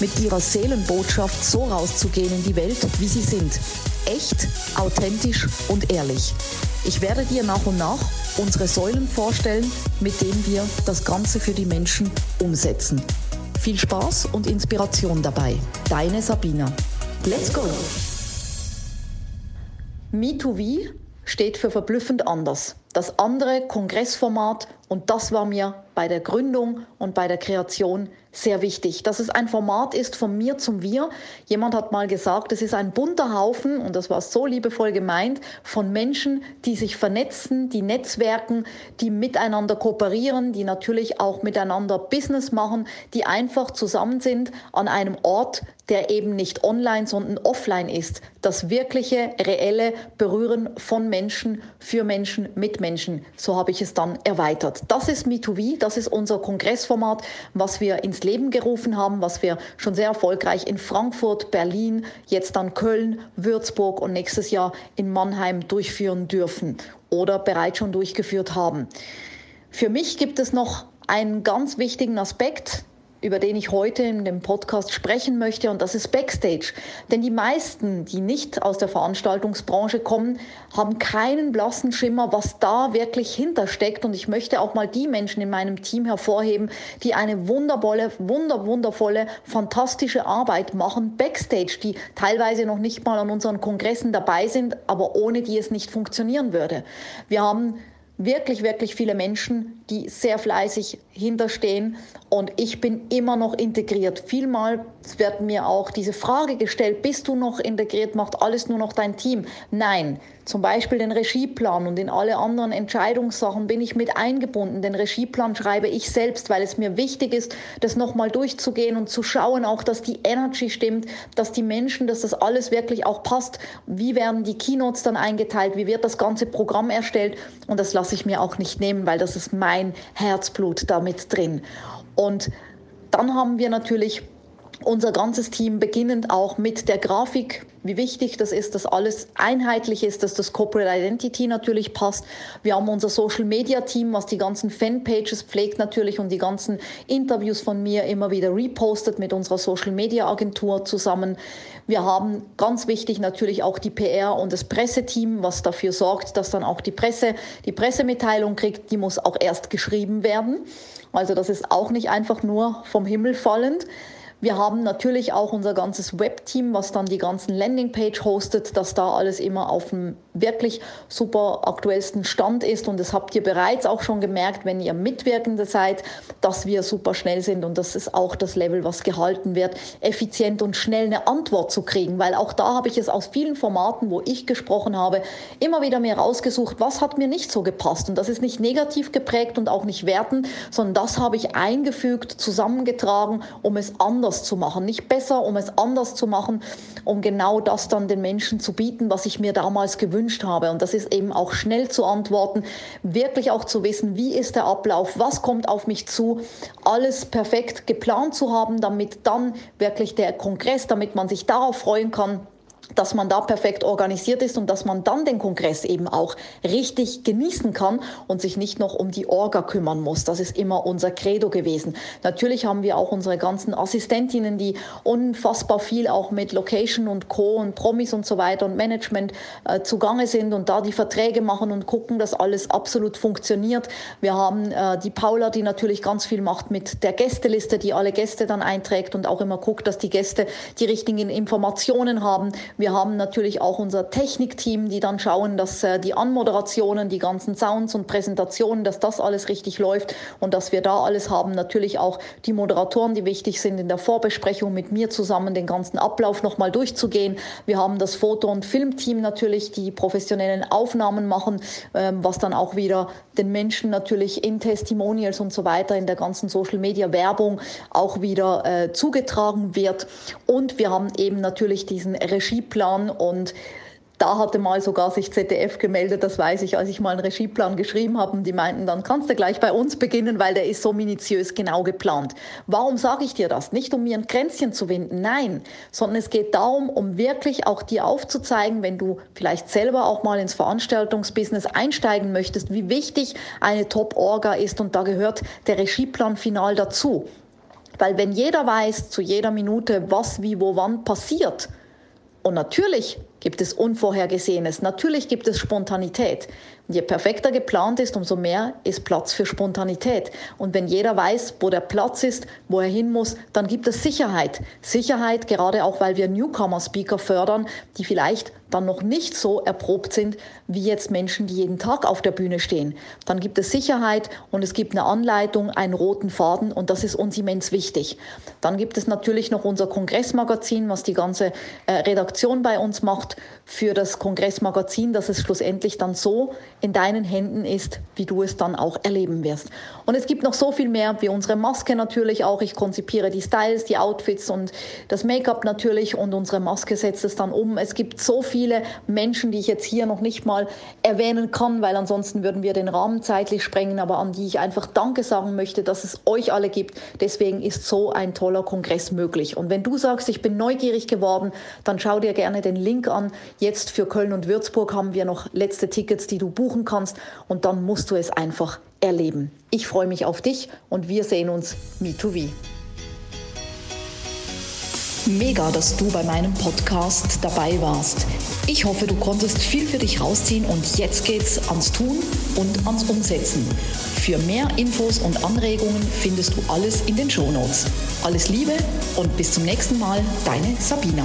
mit ihrer Seelenbotschaft so rauszugehen in die Welt, wie sie sind. Echt, authentisch und ehrlich. Ich werde dir nach und nach unsere Säulen vorstellen, mit denen wir das Ganze für die Menschen umsetzen. Viel Spaß und Inspiration dabei. Deine Sabina. Let's go! Me2V steht für verblüffend anders. Das andere Kongressformat und das war mir bei der Gründung und bei der Kreation sehr wichtig, dass es ein Format ist von mir zum Wir. Jemand hat mal gesagt, es ist ein bunter Haufen, und das war so liebevoll gemeint, von Menschen, die sich vernetzen, die netzwerken, die miteinander kooperieren, die natürlich auch miteinander Business machen, die einfach zusammen sind an einem Ort, der eben nicht online, sondern offline ist. Das wirkliche, reelle Berühren von Menschen für Menschen mit Menschen. So habe ich es dann erweitert. Das ist Me2V, das ist unser Kongressformat, was wir ins Leben gerufen haben, was wir schon sehr erfolgreich in Frankfurt, Berlin, jetzt dann Köln, Würzburg und nächstes Jahr in Mannheim durchführen dürfen oder bereits schon durchgeführt haben. Für mich gibt es noch einen ganz wichtigen Aspekt, über den ich heute in dem Podcast sprechen möchte, und das ist Backstage. Denn die meisten, die nicht aus der Veranstaltungsbranche kommen, haben keinen blassen Schimmer, was da wirklich hintersteckt. Und ich möchte auch mal die Menschen in meinem Team hervorheben, die eine wundervolle, wunder, wundervolle, fantastische Arbeit machen, Backstage, die teilweise noch nicht mal an unseren Kongressen dabei sind, aber ohne die es nicht funktionieren würde. Wir haben wirklich, wirklich viele Menschen, die sehr fleißig hinterstehen und ich bin immer noch integriert. Vielmal wird mir auch diese Frage gestellt, bist du noch integriert, macht alles nur noch dein Team? Nein, zum Beispiel den Regieplan und in alle anderen Entscheidungssachen bin ich mit eingebunden. Den Regieplan schreibe ich selbst, weil es mir wichtig ist, das nochmal durchzugehen und zu schauen, auch dass die Energy stimmt, dass die Menschen, dass das alles wirklich auch passt. Wie werden die Keynotes dann eingeteilt? Wie wird das ganze Programm erstellt? Und das lasse ich mir auch nicht nehmen, weil das ist mein Herzblut damit drin. Und dann haben wir natürlich unser ganzes Team beginnend auch mit der Grafik, wie wichtig das ist, dass alles einheitlich ist, dass das Corporate Identity natürlich passt. Wir haben unser Social Media Team, was die ganzen Fanpages pflegt natürlich und die ganzen Interviews von mir immer wieder repostet mit unserer Social Media Agentur zusammen. Wir haben ganz wichtig natürlich auch die PR und das Presseteam, was dafür sorgt, dass dann auch die Presse die Pressemitteilung kriegt. Die muss auch erst geschrieben werden. Also das ist auch nicht einfach nur vom Himmel fallend. Wir haben natürlich auch unser ganzes Webteam, was dann die ganzen Landingpage hostet, dass da alles immer auf dem wirklich super aktuellsten Stand ist. Und das habt ihr bereits auch schon gemerkt, wenn ihr Mitwirkende seid, dass wir super schnell sind. Und das ist auch das Level, was gehalten wird, effizient und schnell eine Antwort zu kriegen. Weil auch da habe ich es aus vielen Formaten, wo ich gesprochen habe, immer wieder mehr rausgesucht, was hat mir nicht so gepasst. Und das ist nicht negativ geprägt und auch nicht wertend, sondern das habe ich eingefügt, zusammengetragen, um es anders anders zu machen. Nicht besser, um es anders zu machen, um genau das dann den Menschen zu bieten, was ich mir damals gewünscht habe. Und das ist eben auch schnell zu antworten, wirklich auch zu wissen, wie ist der Ablauf, was kommt auf mich zu, alles perfekt geplant zu haben, damit dann wirklich der Kongress, damit man sich darauf freuen kann, dass man da perfekt organisiert ist und dass man dann den Kongress eben auch richtig genießen kann und sich nicht noch um die Orga kümmern muss. Das ist immer unser Credo gewesen. Natürlich haben wir auch unsere ganzen Assistentinnen, die unfassbar viel auch mit Location und Co. und Promis und so weiter und Management äh, zugange sind und da die Verträge machen und gucken, dass alles absolut funktioniert. Wir haben äh, die Paula, die natürlich ganz viel macht mit der Gästeliste, die alle Gäste dann einträgt und auch immer guckt, dass die Gäste die richtigen Informationen haben. Wir haben natürlich auch unser Technikteam, die dann schauen, dass äh, die Anmoderationen, die ganzen Sounds und Präsentationen, dass das alles richtig läuft und dass wir da alles haben. Natürlich auch die Moderatoren, die wichtig sind in der Vorbesprechung mit mir zusammen den ganzen Ablauf nochmal durchzugehen. Wir haben das Foto- und Filmteam natürlich, die professionellen Aufnahmen machen, ähm, was dann auch wieder den Menschen natürlich in Testimonials und so weiter in der ganzen Social Media Werbung auch wieder äh, zugetragen wird. Und wir haben eben natürlich diesen Regie Plan und Da hatte mal sogar sich ZDF gemeldet, das weiß ich, als ich mal einen Regieplan geschrieben habe. Und die meinten, dann kannst du gleich bei uns beginnen, weil der ist so minutiös genau geplant. Warum sage ich dir das? Nicht um mir ein Kränzchen zu winden, nein, sondern es geht darum, um wirklich auch dir aufzuzeigen, wenn du vielleicht selber auch mal ins Veranstaltungsbusiness einsteigen möchtest, wie wichtig eine Top-Orga ist. Und da gehört der Regieplan final dazu. Weil wenn jeder weiß zu jeder Minute, was, wie, wo, wann passiert, und natürlich gibt es Unvorhergesehenes, natürlich gibt es Spontanität. Und je perfekter geplant ist, umso mehr ist Platz für Spontanität. Und wenn jeder weiß, wo der Platz ist, wo er hin muss, dann gibt es Sicherheit. Sicherheit, gerade auch weil wir Newcomer-Speaker fördern, die vielleicht dann noch nicht so erprobt sind wie jetzt Menschen, die jeden Tag auf der Bühne stehen. Dann gibt es Sicherheit und es gibt eine Anleitung, einen roten Faden und das ist uns immens wichtig. Dann gibt es natürlich noch unser Kongressmagazin, was die ganze äh, Redaktion bei uns macht für das Kongressmagazin, dass es schlussendlich dann so in deinen Händen ist, wie du es dann auch erleben wirst. Und es gibt noch so viel mehr, wie unsere Maske natürlich auch. Ich konzipiere die Styles, die Outfits und das Make-up natürlich und unsere Maske setzt es dann um. Es gibt so viel viele Menschen, die ich jetzt hier noch nicht mal erwähnen kann, weil ansonsten würden wir den Rahmen zeitlich sprengen, aber an die ich einfach Danke sagen möchte, dass es euch alle gibt. Deswegen ist so ein toller Kongress möglich. Und wenn du sagst, ich bin neugierig geworden, dann schau dir gerne den Link an. Jetzt für Köln und Würzburg haben wir noch letzte Tickets, die du buchen kannst und dann musst du es einfach erleben. Ich freue mich auf dich und wir sehen uns Me2V. Mega, dass du bei meinem Podcast dabei warst. Ich hoffe, du konntest viel für dich rausziehen und jetzt geht's ans Tun und ans Umsetzen. Für mehr Infos und Anregungen findest du alles in den Shownotes. Alles Liebe und bis zum nächsten Mal, deine Sabina.